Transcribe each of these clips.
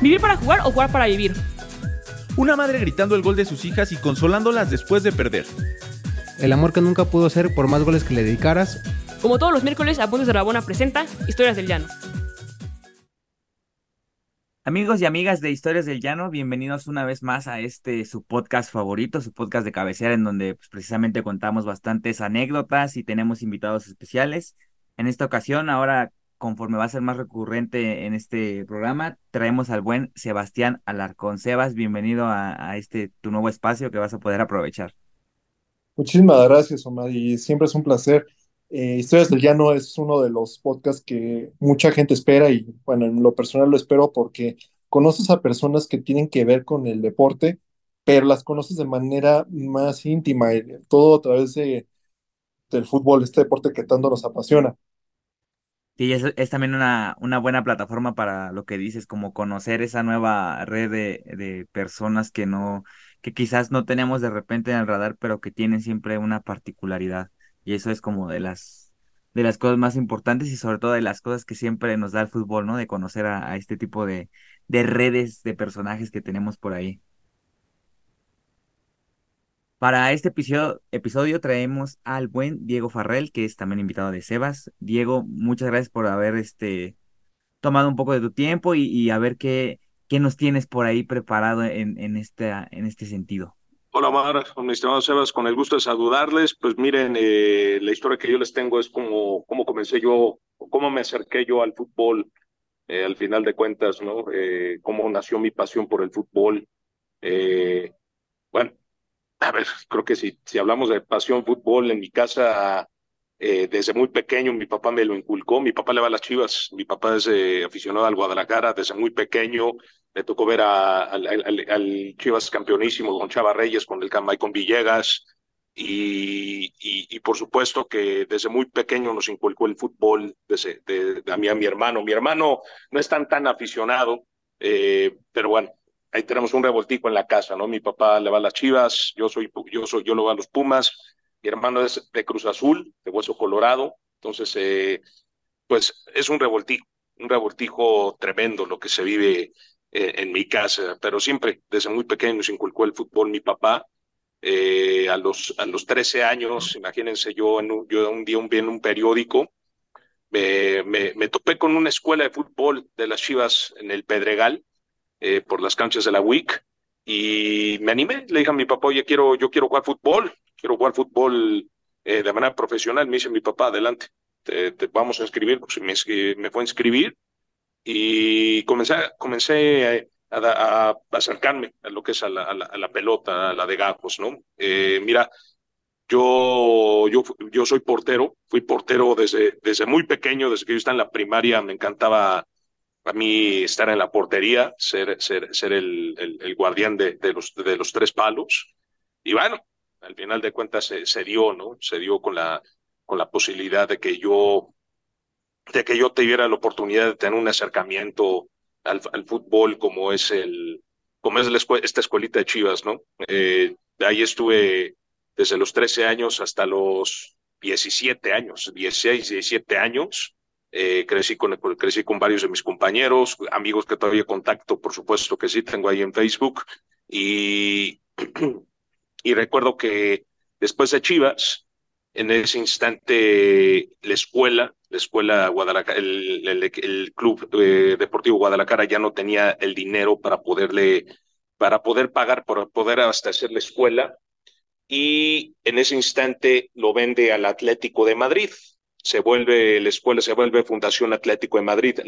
¿Vivir para jugar o jugar para vivir? Una madre gritando el gol de sus hijas y consolándolas después de perder. El amor que nunca pudo ser por más goles que le dedicaras. Como todos los miércoles, Apuntes de Rabona presenta Historias del Llano. Amigos y amigas de Historias del Llano, bienvenidos una vez más a este su podcast favorito, su podcast de cabecera, en donde pues, precisamente contamos bastantes anécdotas y tenemos invitados especiales. En esta ocasión, ahora conforme va a ser más recurrente en este programa, traemos al buen Sebastián Alarcón. Sebas, bienvenido a, este tu nuevo espacio que vas a poder aprovechar. Muchísimas gracias, Omar, y siempre es un placer. Eh, Historias del Llano es uno de los podcasts que mucha gente espera y bueno, en lo personal lo espero porque conoces a personas que tienen que ver con el deporte, pero las conoces de manera más íntima, y todo a través de, del fútbol, este deporte que tanto nos apasiona. Sí, es, es también una, una buena plataforma para lo que dices, como conocer esa nueva red de, de personas que no, que quizás no tenemos de repente en el radar, pero que tienen siempre una particularidad. Y eso es como de las, de las cosas más importantes y sobre todo de las cosas que siempre nos da el fútbol, ¿no? De conocer a, a este tipo de, de redes de personajes que tenemos por ahí. Para este episodio, traemos al buen Diego Farrell, que es también invitado de Sebas. Diego, muchas gracias por haber este, tomado un poco de tu tiempo y, a ver qué, nos tienes por ahí preparado en, en, en este sentido. Hola, Mar, mi estimado Sebas, con el gusto de saludarles. Pues miren, eh, la historia que yo les tengo es como cómo comencé yo, cómo me acerqué yo al fútbol, eh, al final de cuentas, ¿no? Eh, cómo nació mi pasión por el fútbol. bueno, a ver, creo que si, si hablamos de pasión fútbol en mi casa, eh, desde muy pequeño mi papá me lo inculcó, mi papá le va a las chivas, mi papá es eh, aficionado al Guadalajara, desde muy pequeño. Me tocó ver a, al, Chivas campeonísimo, don Chava Reyes con el con Villegas, y, y, por supuesto que desde muy pequeño nos inculcó el fútbol desde, de, a mí a mi hermano. Mi hermano no es tan tan aficionado, eh, pero bueno, ahí tenemos un revoltico en la casa, ¿no? Mi papá le va a las Chivas, yo soy, yo soy, yo lo voy a los Pumas, mi hermano es de Cruz Azul, de Hueso Colorado, entonces, eh, pues es un revoltijo, un revoltijo tremendo lo que se vive eh, en mi casa, pero siempre desde muy pequeño se inculcó el fútbol mi papá. Eh, a los a los 13 años, imagínense yo en un, un día un, en un periódico me, me, me topé con una escuela de fútbol de las Chivas en el Pedregal eh, por las canchas de la WIC y me animé, le dije a mi papá, oye, quiero, yo quiero jugar fútbol, quiero jugar fútbol eh, de manera profesional. Me dice mi papá, adelante, te, vamos a inscribir, pues me, me fue a inscribir y comencé, comencé a, acercarme a lo que es a la, a la, pelota, a la de gajos, ¿no? Eh, mira, yo, yo, yo soy portero, fui portero desde, desde muy pequeño, desde que yo estaba en la primaria, me encantaba a mí estar en la portería, ser, ser, ser el, el, guardián de, de, los, de los tres palos. Y bueno, al final de cuentas se, se, dio, ¿no? Se dio con la, con la posibilidad de que yo, de que yo tuviera la oportunidad de tener un acercamiento al, al fútbol como es el, como es la esta escuelita de Chivas, ¿no? Eh, ahí estuve desde los 13 años hasta los 17 años, 16, 17 años. Eh, crecí, con, crecí con varios de mis compañeros, amigos que todavía contacto, por supuesto que sí, tengo ahí en Facebook. Y, y recuerdo que después de Chivas, en ese instante la escuela, la escuela Guadalajara, el, el, club eh, deportivo Guadalajara ya no tenía el dinero para poderle, para poder pagar, para poder abastecer la escuela. Y en ese instante lo vende al Atlético de Madrid se vuelve, la escuela se vuelve Fundación Atlético de Madrid.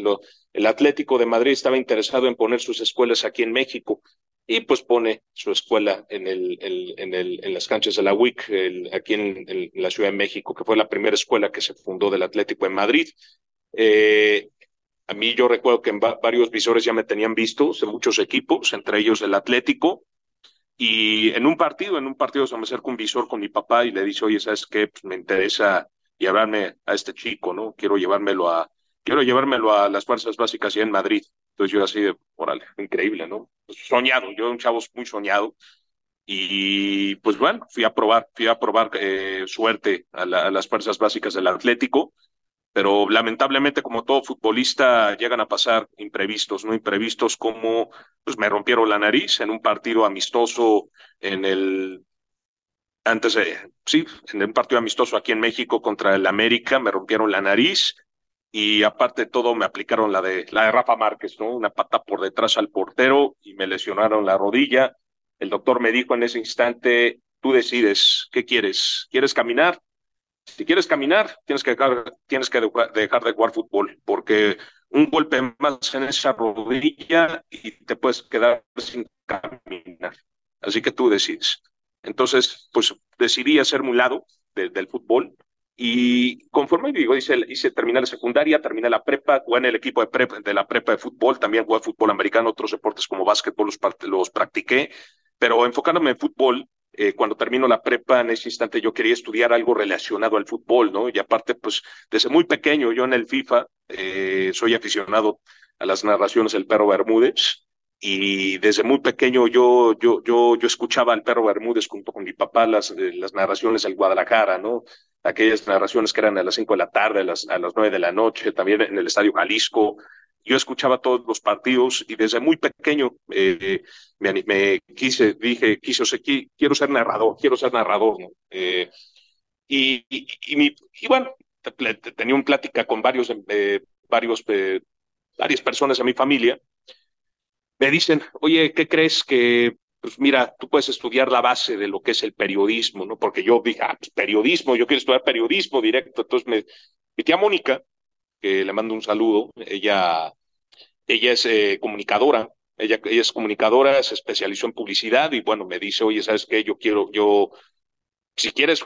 el Atlético de Madrid estaba interesado en poner sus escuelas aquí en México y pues pone su escuela en, el, en, el, en las canchas de la WIC, aquí en, la Ciudad de México, que fue la primera escuela que se fundó del Atlético de Madrid. Eh, a mí yo recuerdo que en varios visores ya me tenían visto de muchos equipos, entre ellos el Atlético, y en un partido, en un partido se me acerca un visor con mi papá y le dice, oye, ¿sabes qué? Pues me interesa llevarme a este chico, ¿no? Quiero llevármelo a, quiero llevármelo a las fuerzas básicas ya en Madrid. Entonces yo así de, órale, increíble, ¿no? Soñado, yo un chavo muy soñado. Y pues bueno, fui a probar, fui a probar eh, suerte a, las fuerzas básicas del Atlético. pero lamentablemente como todo futbolista llegan a pasar imprevistos, no imprevistos como pues me rompieron la nariz en un partido amistoso en el antes de sí, en un partido amistoso aquí en México contra el América me rompieron la nariz y aparte de todo me aplicaron la de la de Rafa Márquez, ¿no? Una pata por detrás al portero y me lesionaron la rodilla. El doctor me dijo en ese instante, tú decides, ¿qué quieres? ¿Quieres caminar? Si quieres caminar, tienes que dejar, tienes que dejar de jugar fútbol, porque un golpe más en esa rodilla y te puedes quedar sin caminar. Así que tú decides. Entonces, pues decidí hacerme un lado del fútbol y conforme digo, hice, hice terminé la secundaria, terminé la prepa, jugué en el equipo de, prepa, de la prepa de fútbol, también jugué fútbol americano, otros deportes como básquetbol los, practiqué, pero enfocándome en fútbol, eh, cuando termino la prepa, en ese instante yo quería estudiar algo relacionado al fútbol, ¿no? Y aparte, pues desde muy pequeño yo en el FIFA eh, soy aficionado a las narraciones del perro Bermúdez y desde muy pequeño yo, yo, yo, yo escuchaba al perro Bermúdez junto con mi papá las, eh, las narraciones del Guadalajara, ¿no? Aquellas narraciones que eran a las cinco de la tarde, a las, a las 9 de la noche, también en el Estadio Jalisco, yo escuchaba todos los partidos y desde muy pequeño eh, me, me, quise, dije, quise, quiero ser narrador, quiero ser narrador, ¿no? Eh, y, y, y, y, bueno, tenía una plática con varios, eh, varios, eh, varias personas de mi familia. Me dicen, oye, ¿qué crees que, pues mira, tú puedes estudiar la base de lo que es el periodismo, ¿no? Porque yo dije, ah, pues periodismo, yo quiero estudiar periodismo directo. Entonces me, mi tía Mónica, que le mando un saludo. Ella, ella es eh, comunicadora, ella, ella es comunicadora, se especializó en publicidad y bueno, me dice, oye, ¿sabes qué? Yo quiero, yo, si quieres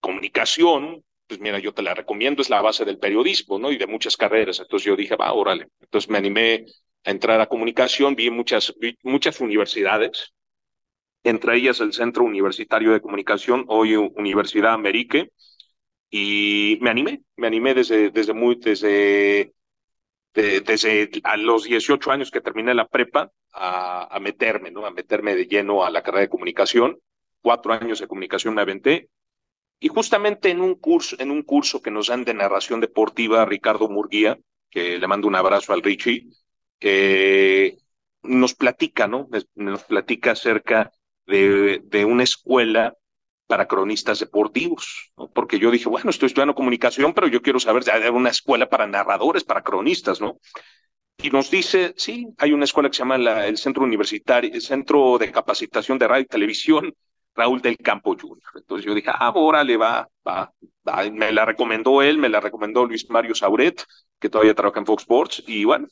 comunicación, pues mira, yo te la recomiendo, es la base del periodismo, ¿no? Y de muchas carreras. Entonces yo dije, va, órale. Entonces me animé a entrar a comunicación, vi muchas, vi muchas universidades, entre ellas el Centro Universitario de Comunicación, hoy Universidad Amérique, y me animé, me animé desde, desde muy, desde, desde a los 18 años que terminé la prepa a, a, meterme, ¿no? A meterme de lleno a la carrera de comunicación. Cuatro años de comunicación me aventé. Y justamente en un curso, en un curso que nos dan de narración deportiva, Ricardo Murguía, que le mando un abrazo al Richie, nos platica, ¿no? Nos platica acerca de, de una escuela para cronistas deportivos, porque yo dije, bueno, estoy estudiando comunicación, pero yo quiero saber, hay una escuela para narradores, para cronistas, ¿no? Y nos dice, sí, hay una escuela que se llama la, el Centro Universitario, el Centro de Capacitación de Radio y Televisión, Raúl del Campo Jr. Entonces yo dije, ah, órale, va, va, va. Me la recomendó él, me la recomendó Luis Mario Sauret, que todavía trabaja en Fox Sports, y bueno,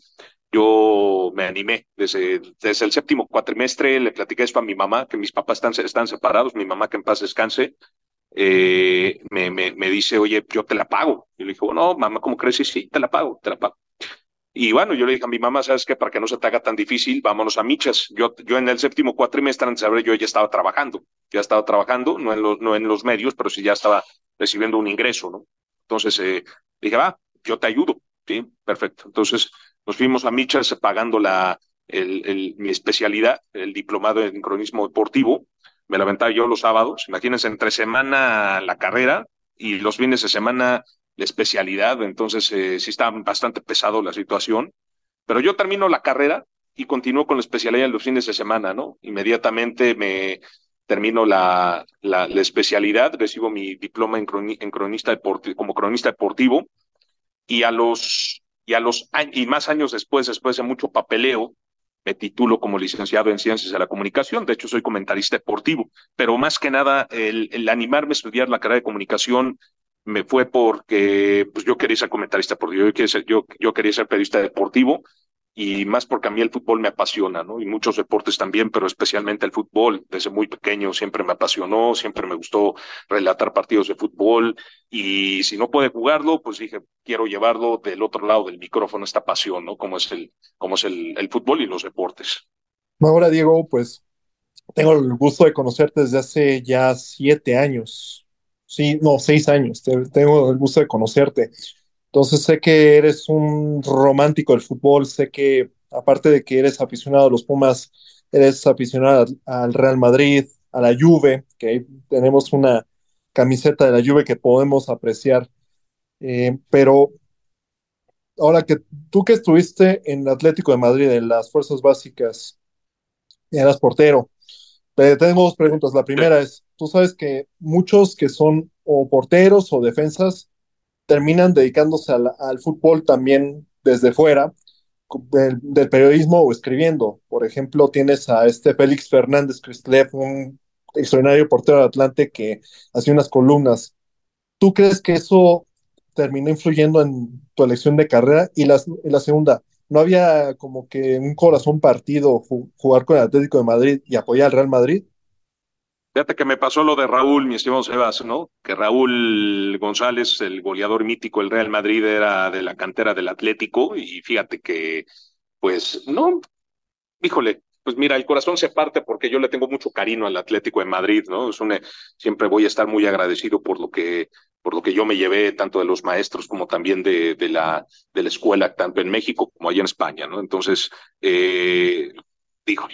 yo me animé desde, desde el séptimo cuatrimestre, le platiqué esto a mi mamá, que mis papás están, están separados, mi mamá que en paz descanse, eh, me, me, me, dice, oye, yo te la pago. Y le dije, no, mamá, ¿cómo crees? Sí, sí, te la pago, te la pago. Y bueno, yo le dije a mi mamá, ¿sabes qué? Para que no se te haga tan difícil, vámonos a Michas. Yo, yo en el séptimo cuatrimestre, antes de saber, yo ya estaba trabajando. Ya estaba trabajando, no en, los, no en los medios, pero sí ya estaba recibiendo un ingreso, ¿no? Entonces, eh, dije, va, yo te ayudo. Sí, perfecto. Entonces, nos fuimos a Michas pagando la, el, mi especialidad, el diplomado en cronismo deportivo. Me la yo los sábados. Imagínense, entre semana la carrera y los fines de semana la especialidad. Entonces, eh, sí está bastante pesado la situación. Pero yo termino la carrera y continúo con la especialidad los fines de semana, ¿no? Inmediatamente me termino la, la, especialidad, recibo mi diploma en, croni, cronista deportivo, como cronista deportivo y a los y a los y más años después, después de mucho papeleo, me titulo como licenciado en Ciencias de la Comunicación, de hecho soy comentarista deportivo, pero más que nada el animarme a estudiar la carrera de comunicación me fue porque pues yo quería ser comentarista deportivo, yo quería ser, yo, yo quería ser periodista deportivo y más porque a mí el fútbol me apasiona, ¿no? Y muchos deportes también, pero especialmente el fútbol. Desde muy pequeño siempre me apasionó, siempre me gustó relatar partidos de fútbol y si no puede jugarlo, pues dije, quiero llevarlo del otro lado del micrófono, esta pasión, ¿no? Como es el, como es el, el fútbol y los deportes. Ahora, Diego, pues tengo el gusto de conocerte desde hace ya siete años. Sí, no, seis años. Tengo el gusto de conocerte. Entonces sé que eres un romántico del fútbol, sé que aparte de que eres aficionado a los Pumas, eres aficionado al Real Madrid, a la Juve, que tenemos una camiseta de la Juve que podemos apreciar. Eh, pero ahora que tú que estuviste en Atlético de Madrid, en las fuerzas básicas, eras portero, te tengo dos preguntas. La primera es, tú sabes que muchos que son o porteros o defensas terminan dedicándose al, al fútbol también desde fuera del, del, periodismo o escribiendo. Por ejemplo, tienes a este Félix Fernández Cristlev, un extraordinario portero de Atlante que hacía unas columnas. ¿Tú crees que eso terminó influyendo en tu elección de carrera? Y la, y la segunda, ¿no había como que un corazón partido jugar con el Atlético de Madrid y apoyar al Real Madrid? Fíjate que me pasó lo de Raúl, mi estimado Sebas, ¿no? Que Raúl González, el goleador mítico del Real Madrid, era de la cantera del Atlético y fíjate que, pues, no, híjole, pues mira, el corazón se parte porque yo le tengo mucho cariño al Atlético de Madrid, ¿no? Es una, siempre voy a estar muy agradecido por lo que, por lo que yo me llevé, tanto de los maestros como también de, la, de la escuela, tanto en México como allá en España, ¿no? Entonces, eh,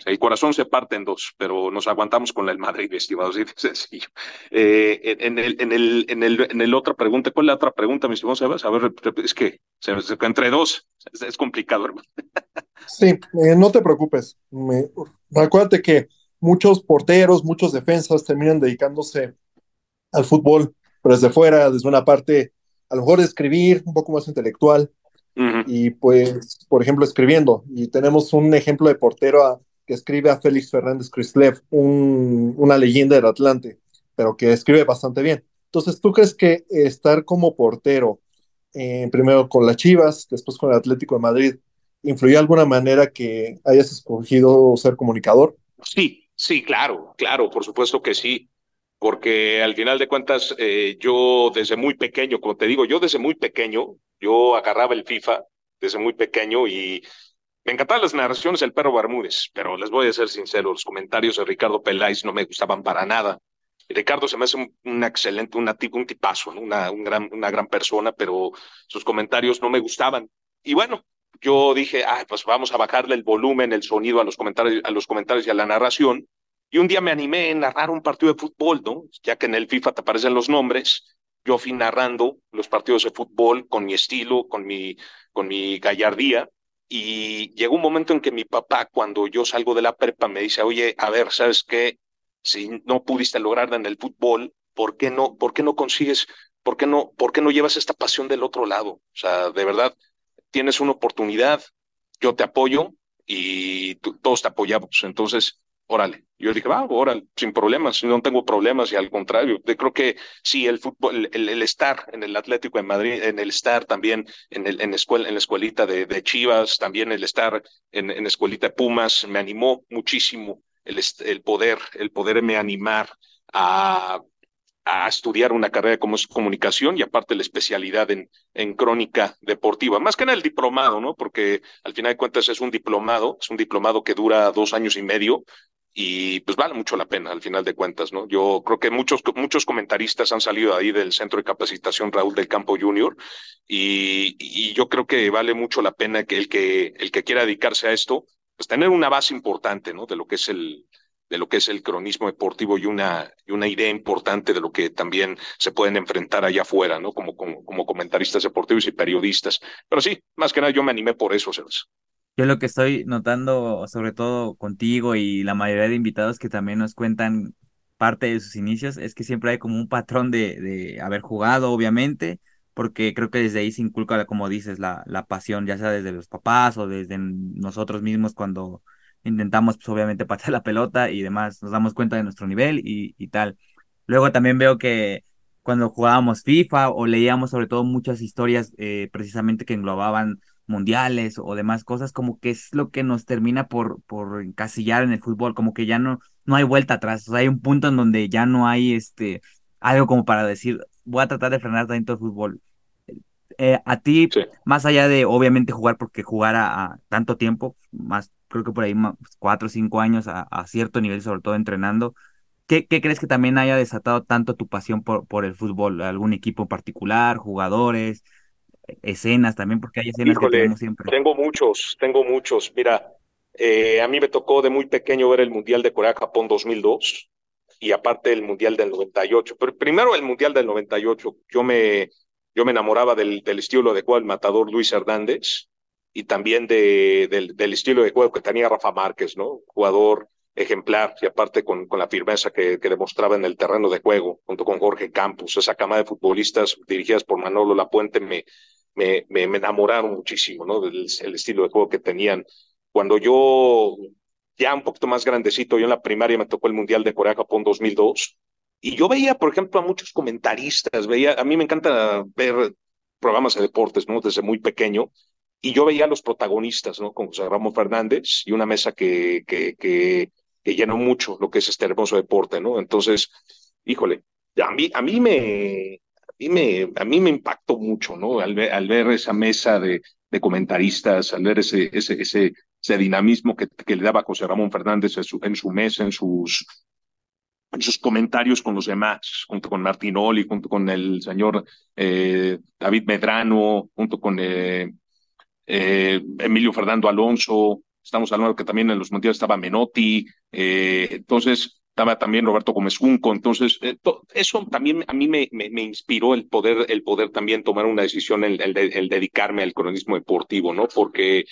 el corazón se parte en dos, pero nos aguantamos con el Madrid, estimado, así de sencillo. Eh, en, el, en, el, en, el, en el otra pregunta, ¿cuál es la otra pregunta, mi estimado Sebas? A ver, es que se, se, entre dos es, complicado, hermano. Sí, eh, no te preocupes. Me, que muchos porteros, muchos defensas terminan dedicándose al fútbol, pero desde fuera, desde una parte, a lo mejor de escribir, un poco más intelectual, Uh -huh. Y pues, por ejemplo, escribiendo. Y tenemos un ejemplo de portero a, que escribe a Félix Fernández Crislev, un, una leyenda del Atlante, pero que escribe bastante bien. Entonces, ¿tú crees que estar como portero, eh, primero con las Chivas, después con el Atlético de Madrid, influyó de alguna manera que hayas escogido ser comunicador? Sí, sí, claro, claro, por supuesto que sí porque al final de cuentas eh, yo desde muy pequeño, como te digo, yo desde muy pequeño, yo agarraba el FIFA desde muy pequeño y me encantaban las narraciones del perro Bermúdez, pero les voy a ser sincero, los comentarios de Ricardo Peláez no me gustaban para nada. Ricardo se me hace un, un excelente, una, un tipazo, una, un gran, una gran persona, pero sus comentarios no me gustaban. Y bueno, yo dije, ah, pues vamos a bajarle el volumen, el sonido a los comentarios, a los comentarios y a la narración. Y un día me animé a narrar un partido de fútbol, ¿no? Ya que en el FIFA te aparecen los nombres, yo fui narrando los partidos de fútbol con mi estilo, con mi, con mi gallardía. Y llegó un momento en que mi papá, cuando yo salgo de la prepa, me dice, oye, a ver, ¿sabes qué? Si no pudiste lograr en el fútbol, ¿por qué no, por qué no consigues, por qué no, por qué no llevas esta pasión del otro lado? O sea, de verdad, tienes una oportunidad, yo te apoyo y todos te apoyamos. Entonces, órale. Yo dije, va, órale, sin problemas, no tengo problemas y al contrario, creo que sí, el fútbol, el, el, estar en el Atlético de Madrid, en el estar también en, el, en, escuela, en la escuelita de, de Chivas, también el estar en, en la escuelita de Pumas, me animó muchísimo el, el poder, el poderme animar a, a estudiar una carrera como es comunicación y aparte la especialidad en, en crónica deportiva, más que en el diplomado, ¿no? Porque al final de cuentas es un diplomado, es un diplomado que dura dos años y medio y pues vale mucho la pena al final de cuentas, ¿no? Yo creo que muchos, muchos comentaristas han salido ahí del Centro de Capacitación Raúl del Campo Junior y, y yo creo que vale mucho la pena que el que, el que quiera dedicarse a esto, pues tener una base importante, ¿no? De lo que es el, de lo que es el cronismo deportivo y una, y una idea importante de lo que también se pueden enfrentar allá afuera, ¿no? Como, como, comentaristas deportivos y periodistas. Pero sí, más que nada yo me animé por eso, Sebas. Yo lo que estoy notando, sobre todo contigo y la mayoría de invitados que también nos cuentan parte de sus inicios, es que siempre hay como un patrón de, de haber jugado, obviamente, porque creo que desde ahí se inculca, como dices, la, la pasión, ya sea desde los papás o desde nosotros mismos cuando intentamos, pues obviamente, patear la pelota y demás, nos damos cuenta de nuestro nivel y, y tal. Luego también veo que cuando jugábamos FIFA o leíamos sobre todo muchas historias eh, precisamente que englobaban mundiales o demás cosas, como que es lo que nos termina por, por encasillar en el fútbol, como que ya no, no hay vuelta atrás, o sea, hay un punto en donde ya no hay este algo como para decir, voy a tratar de frenar tanto el fútbol. Eh, a ti, sí. más allá de obviamente jugar porque jugar a, a, tanto tiempo, más creo que por ahí más, cuatro o cinco años a, a, cierto nivel, sobre todo entrenando, ¿qué, ¿qué, crees que también haya desatado tanto tu pasión por, por el fútbol? ¿Algún equipo en particular, jugadores? Escenas también, porque hay escenas Híjole, que tenemos siempre. Tengo muchos, tengo muchos. Mira, eh, a mí me tocó de muy pequeño ver el Mundial de Corea-Japón 2002 y aparte el Mundial del 98. Pero primero el Mundial del 98. Yo me, Yo me enamoraba del, del estilo de juego del matador Luis Hernández y también de, del, del, estilo de juego que tenía Rafa Márquez, ¿no? Jugador ejemplar y aparte con, con la firmeza que, que, demostraba en el terreno de juego, junto con Jorge Campos, esa cama de futbolistas dirigidas por Manolo Lapuente me, me, me, me enamoraron muchísimo, ¿no? Del el estilo de juego que tenían. Cuando yo, ya un poquito más grandecito, yo en la primaria me tocó el Mundial de Corea-Japón 2002, y yo veía, por ejemplo, a muchos comentaristas, veía, a mí me encanta ver programas de deportes, ¿no? Desde muy pequeño, y yo veía a los protagonistas, ¿no? Como José Ramón Fernández y una mesa que, que, que, que llenó mucho lo que es este hermoso deporte, ¿no? Entonces, híjole, a mí, a mí me, a mí me, a mí me impactó mucho, ¿no? Al ver, al ver esa mesa de, de comentaristas, al ver ese, ese, ese, ese dinamismo que, que, le daba José Ramón Fernández en su, en su mesa, en sus, en sus comentarios con los demás, junto con Martinoli, junto con el señor eh, David Medrano, junto con eh, eh, Emilio Fernando Alonso, estamos hablando que también en los mundiales estaba Menotti, entonces estaba también Roberto Gómez Junco, entonces eso también a mí me, inspiró el poder, el poder también tomar una decisión, el, dedicarme al cronismo deportivo, ¿no? Porque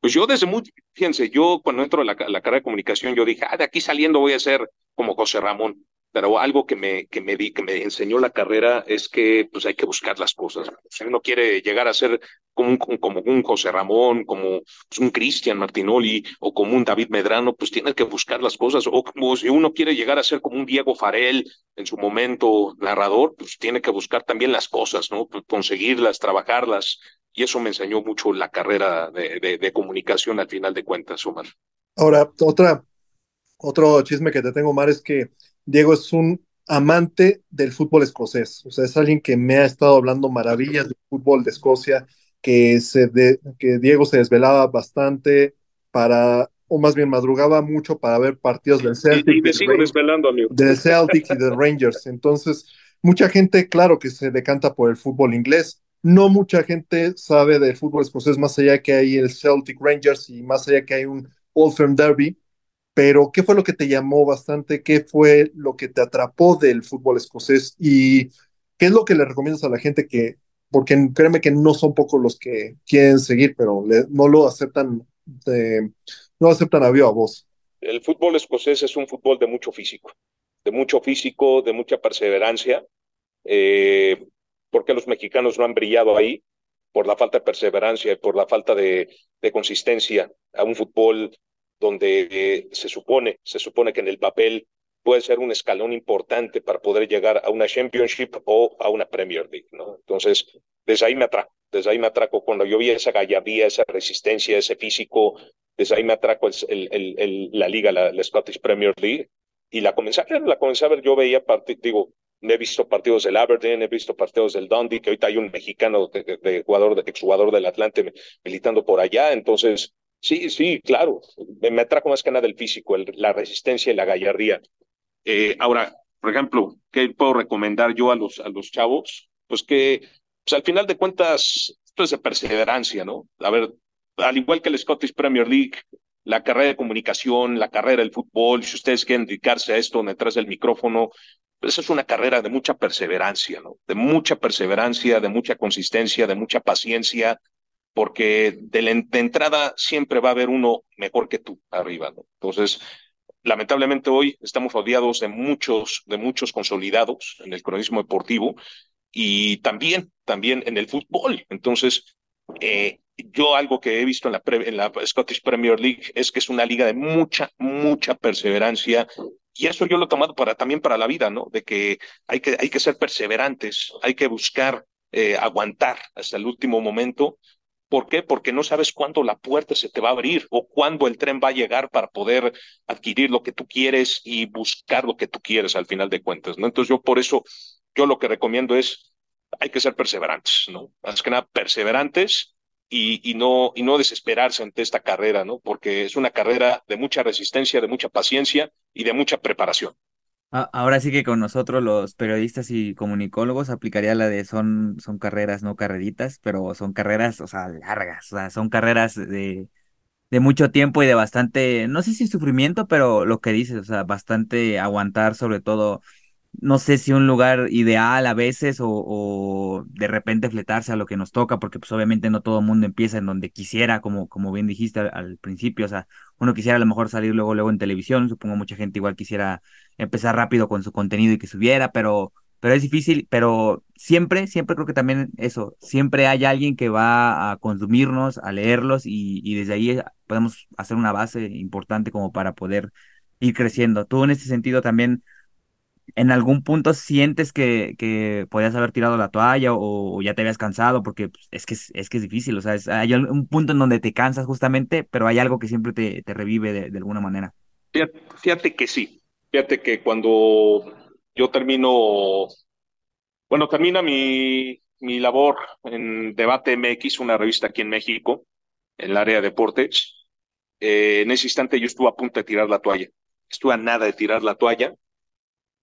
pues yo desde muy, fíjense, yo cuando entro a la, la, carrera de comunicación, yo dije, ah, de aquí saliendo voy a ser como José Ramón. Pero algo que me, que me, di, que me enseñó la carrera es que pues hay que buscar las cosas. Si uno quiere llegar a ser como un, como un José Ramón, como pues, un Cristian Martinoli o como un David Medrano, pues tiene que buscar las cosas. O si uno quiere llegar a ser como un Diego Farel en su momento narrador, pues tiene que buscar también las cosas, ¿no? Conseguirlas, trabajarlas, y eso me enseñó mucho la carrera de, de, de, comunicación al final de cuentas, Omar. Ahora, otra, otro chisme que te tengo, Omar, es que Diego es un amante del fútbol escocés, o sea, es alguien que me ha estado hablando maravillas del fútbol de Escocia, que, se de, que Diego se desvelaba bastante para, o más bien madrugaba mucho para ver partidos del Celtic. Y, y me sigo del, desvelando, amigo. Del Celtic y del Rangers. Entonces, mucha gente, claro que se decanta por el fútbol inglés, no mucha gente sabe del fútbol escocés más allá que hay el Celtic Rangers y más allá que hay un Old Firm Derby, pero ¿qué fue lo que te llamó bastante? ¿Qué fue lo que te atrapó del fútbol escocés? ¿Y qué es lo que le recomiendas a la gente que, porque créeme que no son pocos los que quieren seguir, pero no lo aceptan, de, no aceptan a viva voz? El fútbol escocés es un fútbol de mucho físico, de mucho físico, de mucha perseverancia. Eh, porque los mexicanos no han brillado ahí por la falta de perseverancia y por la falta de consistencia a un fútbol donde eh, se supone, se supone que en el papel puede ser un escalón importante para poder llegar a una Championship o a una Premier League, ¿no? Entonces, desde ahí me atraco, desde ahí me atraco. Cuando yo vi esa gallardía, esa resistencia, ese físico, desde ahí me atraco el, el, el, la liga, la, la, Scottish Premier League, y la comencé la comencé a ver, yo veía, digo, he visto partidos del Aberdeen, he visto partidos del Dundee, que ahorita hay un mexicano de, de, de jugador, de, exjugador del Atlante militando por allá, entonces, sí, sí, claro, me, atraco más que nada el físico, la resistencia y la gallardía. Eh, ahora, por ejemplo, ¿qué puedo recomendar yo a los, a los chavos? Pues que, pues al final de cuentas, esto es de perseverancia, ¿no? A ver, al igual que el Scottish Premier League, la carrera de comunicación, la carrera del fútbol, si ustedes quieren dedicarse a esto detrás del micrófono, pues es una carrera de mucha perseverancia, ¿no? De mucha perseverancia, de mucha consistencia, de mucha paciencia, porque de, la, de entrada siempre va a haber uno mejor que tú arriba, ¿no? Entonces, lamentablemente hoy estamos rodeados de muchos, de muchos consolidados en el cronismo deportivo y también, también en el fútbol. Entonces, eh, yo algo que he visto en la, pre, en la Scottish Premier League es que es una liga de mucha, mucha perseverancia y eso yo lo he tomado para, también para la vida, ¿no? De que hay que, hay que ser perseverantes, hay que buscar eh, aguantar hasta el último momento. ¿Por qué? Porque no sabes cuándo la puerta se te va a abrir o cuándo el tren va a llegar para poder adquirir lo que tú quieres y buscar lo que tú quieres al final de cuentas, ¿no? Entonces yo por eso, yo lo que recomiendo es, hay que ser perseverantes, ¿no? Más que nada, perseverantes y, y, no, y no desesperarse ante esta carrera, ¿no? Porque es una carrera de mucha resistencia, de mucha paciencia y de mucha preparación. Ahora sí que con nosotros los periodistas y comunicólogos aplicaría la de son, son carreras, no carreritas, pero son carreras, o sea, largas, o sea, son carreras de, de mucho tiempo y de bastante, no sé si sufrimiento, pero lo que dices, o sea, bastante aguantar, sobre todo no sé si un lugar ideal a veces o, de repente fletarse a lo que nos toca, porque pues obviamente no todo el mundo empieza en donde quisiera, como, como bien dijiste al, principio, o sea, uno quisiera a lo mejor salir luego, luego en televisión, supongo mucha gente igual quisiera empezar rápido con su contenido y que subiera, pero, pero es difícil, pero siempre, siempre creo que también eso, siempre hay alguien que va a consumirnos, a leerlos y, y desde ahí podemos hacer una base importante como para poder ir creciendo. Tú en ese sentido también ¿En algún punto sientes que, que podías haber tirado la toalla o, ya te habías cansado? Porque pues, es, que es, es, que es difícil, o sea, hay un punto en donde te cansas justamente, pero hay algo que siempre te, te revive de, alguna manera. Fíjate, fíjate, que sí, fíjate que cuando yo termino, bueno, termina mi, mi labor en Debate MX, una revista aquí en México, en el área de deportes, eh, en ese instante yo estuve a punto de tirar la toalla, estuve a nada de tirar la toalla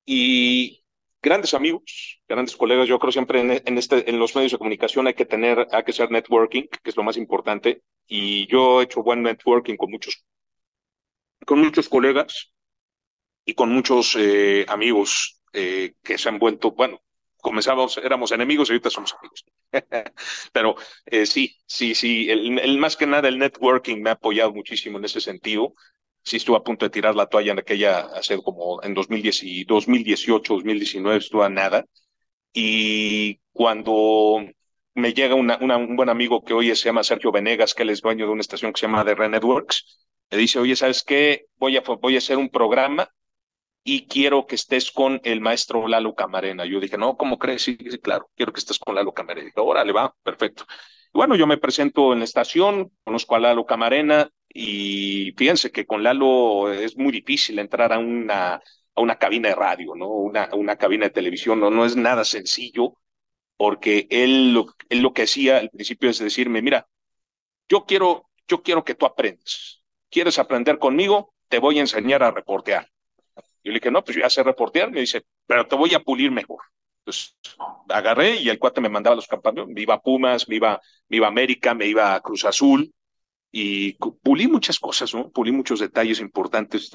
y grandes amigos, grandes colegas. Yo creo siempre en, en, este, los medios de comunicación hay que tener, hay que ser networking, que es lo más importante. Y yo he hecho buen networking con muchos, con muchos colegas y con muchos eh, amigos eh, que se han vuelto, bueno, comenzábamos, éramos enemigos y ahorita somos amigos. Pero eh, sí, sí, sí, el, el, más que nada el networking me ha apoyado muchísimo en ese sentido sí estuve a punto de tirar la toalla en aquella, hace como en 2010 y 2018, 2019, estuve a nada. Y cuando me llega una, un buen amigo que hoy se llama Sergio Venegas, que es dueño de una estación que se llama The Red Networks, me dice, oye, ¿sabes qué? Voy a, voy a hacer un programa y quiero que estés con el maestro Lalo Camarena. Yo dije, no, ¿cómo crees? Sí, sí claro, quiero que estés con Lalo Camarena. Dije, órale, va, perfecto. Y bueno, yo me presento en la estación, conozco a Lalo Camarena, y fíjense que con Lalo es muy difícil entrar a una, a una cabina de radio, ¿no? Una, una cabina de televisión, no, no es nada sencillo, porque él lo, él lo que hacía al principio es decirme, mira, yo quiero, yo quiero que tú aprendas. ¿Quieres aprender conmigo? Te voy a enseñar a reportear. Yo le dije, no, pues yo ya sé reportear. Me dice, pero te voy a pulir mejor. Entonces agarré y el cuate me mandaba los campamentos. Me iba a Pumas, me iba, me iba a América, me iba a Cruz Azul y pulí muchas cosas, ¿no? Pulí muchos detalles importantes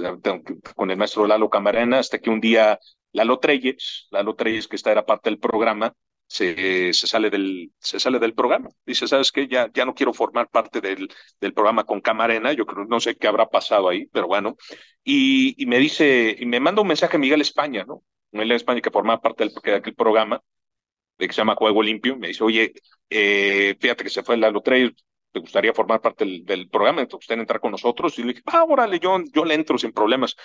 con el maestro Lalo Camarena, hasta que un día Lalo Treyes, Lalo Treyes, que esta era parte del programa, se, se, sale, del, se sale del programa. Dice, ¿sabes qué? Ya, ya no quiero formar parte del, del programa con Camarena, yo creo, no sé qué habrá pasado ahí, pero bueno. Y, me dice, y me manda un mensaje a Miguel España, ¿no? Miguel España que formaba parte del, de aquel programa, que se llama Juego Limpio, me dice, oye, eh, fíjate que se fue Lalo Treyes, te gustaría formar parte del, programa, te gustaría entrar con nosotros. Y le dije, ah, órale, yo, yo le entro sin problemas.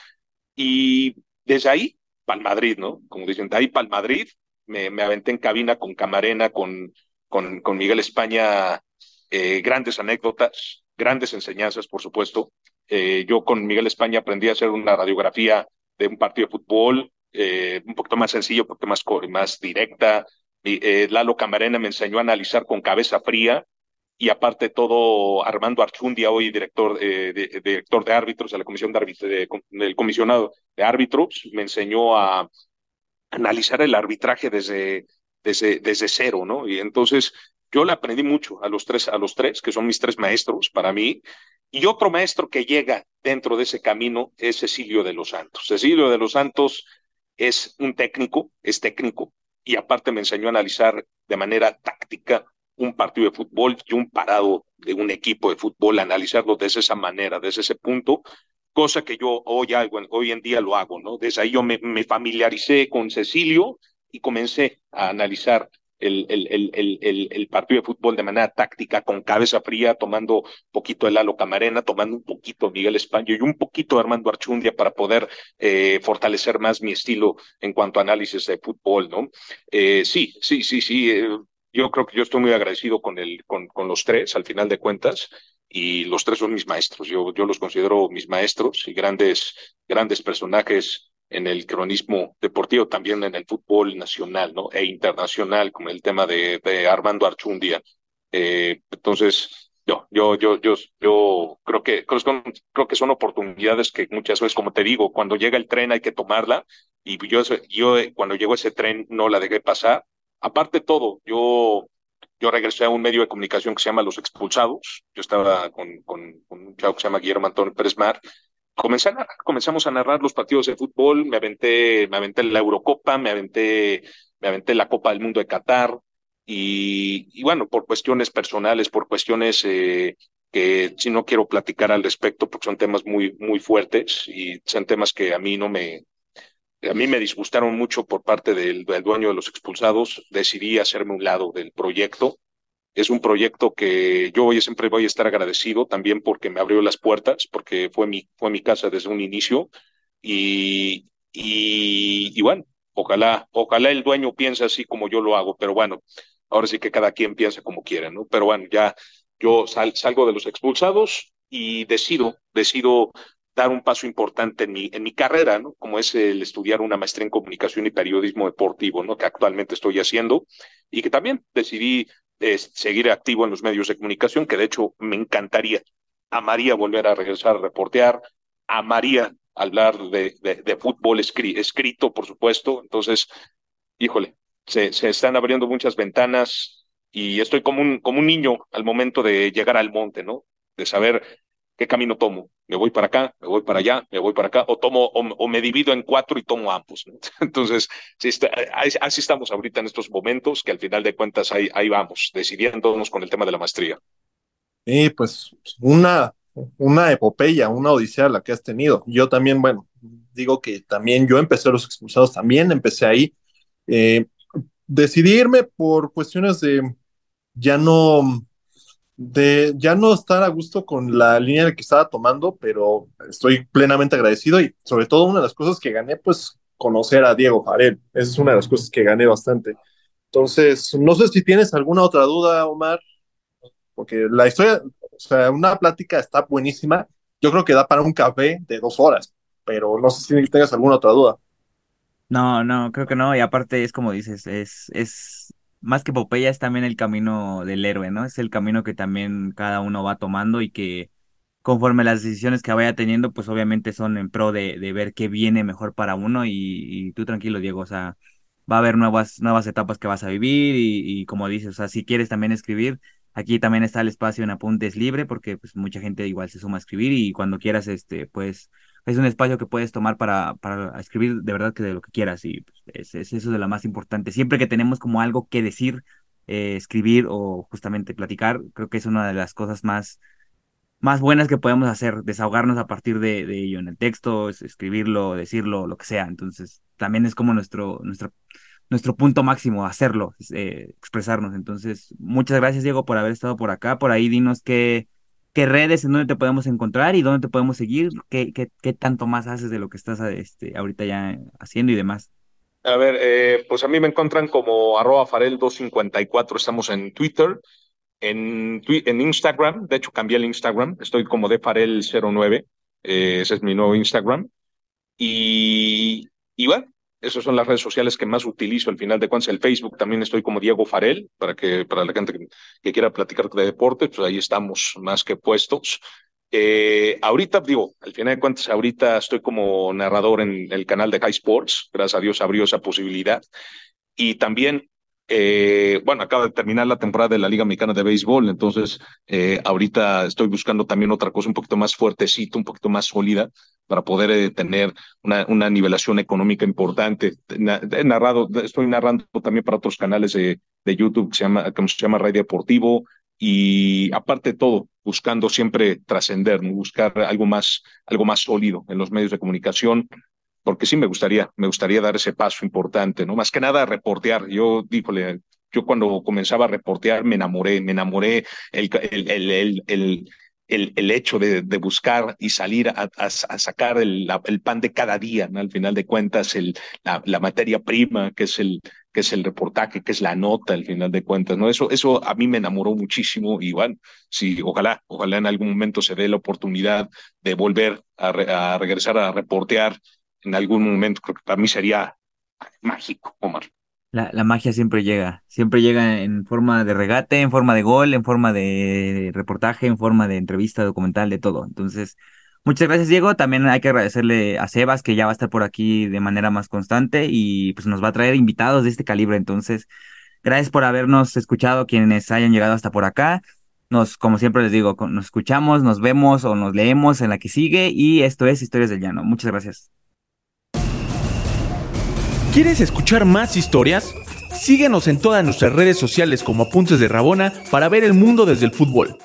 Y desde ahí, para Madrid, ¿no? Como dicen, de ahí para Madrid, me, me, aventé en cabina con Camarena, con, con, Miguel España, eh, grandes anécdotas, grandes enseñanzas, por supuesto. Eh, yo con Miguel España aprendí a hacer una radiografía de un partido de fútbol, eh, un poquito más sencillo, un poquito más, más directa. Lalo Camarena me enseñó a analizar con cabeza fría y aparte todo Armando Archundia, hoy director, eh, de, director de árbitros de la comisión de árbitros, de, del comisionado de árbitros, me enseñó a analizar el arbitraje desde, desde, desde cero, ¿no? Y entonces yo le aprendí mucho a los tres, a los tres, que son mis tres maestros para mí, y otro maestro que llega dentro de ese camino es Cecilio de los Santos. Cecilio de los Santos es un técnico, es técnico, y aparte me enseñó a analizar de manera táctica un partido de fútbol y un parado de un equipo de fútbol, analizarlo desde esa manera, desde ese punto, cosa que yo hoy, hoy en día lo hago, ¿no? Desde ahí yo me, familiaricé con Cecilio y comencé a analizar el, partido de fútbol de manera táctica, con cabeza fría, tomando un poquito de Lalo Camarena, tomando un poquito de Miguel Españo y un poquito de Armando Archundia para poder eh, fortalecer más mi estilo en cuanto a análisis de fútbol, ¿no? Eh, sí, sí, sí, sí. Eh, yo creo que yo estoy muy agradecido con, el, con, con los tres, al final de cuentas, y los tres son mis maestros. Yo, yo los considero mis maestros y grandes, grandes personajes en el cronismo deportivo, también en el fútbol nacional ¿no? e internacional, como el tema de, de Armando Archundia. Eh, entonces, yo, yo, yo, yo, yo creo que creo, creo que son oportunidades que muchas veces, como te digo, cuando llega el tren hay que tomarla, y yo, yo cuando llegó ese tren no la dejé pasar, Aparte de todo, yo, yo regresé a un medio de comunicación que se llama Los Expulsados. Yo estaba con, un chavo que se llama Guillermo Antonio Pérez Mar comencé a comenzamos a narrar los partidos de fútbol, me aventé, me aventé la Eurocopa, me aventé, me aventé la Copa del Mundo de Qatar, y, y bueno, por cuestiones personales, por cuestiones eh, que si no quiero platicar al respecto, porque son temas muy, muy fuertes y son temas que a mí no me, a mí me disgustaron mucho por parte del, dueño de los expulsados, decidí hacerme un lado del proyecto es un proyecto que yo hoy siempre voy a estar agradecido también porque me abrió las puertas, porque fue mi, fue mi casa desde un inicio. Y, y, bueno, ojalá, ojalá el dueño piense así como yo lo hago, pero bueno, ahora sí que cada quien piensa como quiera, ¿no? Pero bueno, ya yo salgo de los expulsados y decido, decido dar un paso importante en mi, en mi carrera, ¿no? Como es el estudiar una maestría en comunicación y periodismo deportivo, ¿no? Que actualmente estoy haciendo y que también decidí seguir activo en los medios de comunicación, que de hecho me encantaría, amaría volver a regresar a reportear, amaría hablar de, de, fútbol escrito, por supuesto. Entonces, híjole, se, se, están abriendo muchas ventanas y estoy como un, como un niño al momento de llegar al monte, ¿no? De saber qué camino tomo. Me voy para acá, me voy para allá, me voy para acá, o tomo, o, me divido en cuatro y tomo ambos. Entonces, sí así estamos ahorita en estos momentos, que al final de cuentas ahí, ahí vamos, decidiéndonos con el tema de la maestría. Y pues una, una epopeya, una odisea la que has tenido. Yo también, bueno, digo que también yo empecé los expulsados, también empecé ahí. Eh, decidirme por cuestiones de ya no de ya no estar a gusto con la línea que estaba tomando, pero estoy plenamente agradecido y sobre todo una de las cosas que gané, pues conocer a Diego Farel. Esa es una de las cosas que gané bastante. Entonces, no sé si tienes alguna otra duda, Omar, porque la historia, o sea, una plática está buenísima. Yo creo que da para un café de dos horas, pero no sé si tengas alguna otra duda. No, no, creo que no. Y aparte es como dices, es, es más que Popeye es también el camino del héroe, ¿no? Es el camino que también cada uno va tomando y que conforme las decisiones que vaya teniendo, pues obviamente son en pro de, de ver qué viene mejor para uno y, tú tranquilo, Diego, o sea, va a haber nuevas, nuevas etapas que vas a vivir y, y como dices, o sea, si quieres también escribir, aquí también está el espacio en Apuntes Libre porque pues mucha gente igual se suma a escribir y cuando quieras, este, pues es un espacio que puedes tomar para, para escribir de verdad que de lo que quieras y pues, es, eso de lo más importante. Siempre que tenemos como algo que decir, eh, escribir o justamente platicar, creo que es una de las cosas más, más buenas que podemos hacer, desahogarnos a partir de, ello en el texto, escribirlo, decirlo, lo que sea. Entonces, también es como nuestro, nuestro, nuestro punto máximo, hacerlo, eh, expresarnos. Entonces, muchas gracias, Diego, por haber estado por acá. Por ahí dinos qué qué redes en donde te podemos encontrar y dónde te podemos seguir, qué, qué, qué tanto más haces de lo que estás este, ahorita ya haciendo y demás. A ver, eh, pues a mí me encuentran como arroba farel254, estamos en Twitter, en, en Instagram, de hecho cambié el Instagram, estoy como de farel09, eh, ese es mi nuevo Instagram. Y, y bueno, esas son las redes sociales que más utilizo al final de cuentas. El Facebook también estoy como Diego Farel, para que para la gente que, quiera platicar de deporte, pues ahí estamos más que puestos. Eh, ahorita, digo, al final de cuentas, ahorita estoy como narrador en el canal de High Sports. Gracias a Dios abrió esa posibilidad. Y también eh, bueno, acaba de terminar la temporada de la Liga Mexicana de Béisbol, entonces eh, ahorita estoy buscando también otra cosa un poquito más fuertecita, un poquito más sólida, para poder eh, tener una, una, nivelación económica importante. He narrado, estoy narrando también para otros canales de, de YouTube que se llama, que se llama Radio Deportivo, y aparte de todo, buscando siempre trascender, buscar algo más, algo más sólido en los medios de comunicación, porque sí me gustaría, me gustaría dar ese paso importante, ¿no? Más que nada reportear. Yo, díjole, yo cuando comenzaba a reportear me enamoré, me enamoré el, el, el, el el, hecho de, de, buscar y salir a, a, sacar el, el, pan de cada día, ¿no? al final de cuentas, el, la, la, materia prima, que es el, que es el reportaje, que es la nota, al final de cuentas, ¿no? Eso, eso a mí me enamoró muchísimo y bueno, sí, ojalá, ojalá en algún momento se dé la oportunidad de volver a, a regresar a reportear en algún momento, creo que para mí sería mágico, Omar. La, la, magia siempre llega, siempre llega en forma de regate, en forma de gol, en forma de reportaje, en forma de entrevista, documental, de todo. Entonces, muchas gracias Diego, también hay que agradecerle a Sebas que ya va a estar por aquí de manera más constante y pues nos va a traer invitados de este calibre. Entonces, gracias por habernos escuchado quienes hayan llegado hasta por acá. Nos, como siempre les digo, nos escuchamos, nos vemos o nos leemos en la que sigue y esto es Historias del Llano. Muchas gracias. ¿Quieres escuchar más historias? Síguenos en todas nuestras redes sociales como Apuntes de Rabona para ver el mundo desde el fútbol.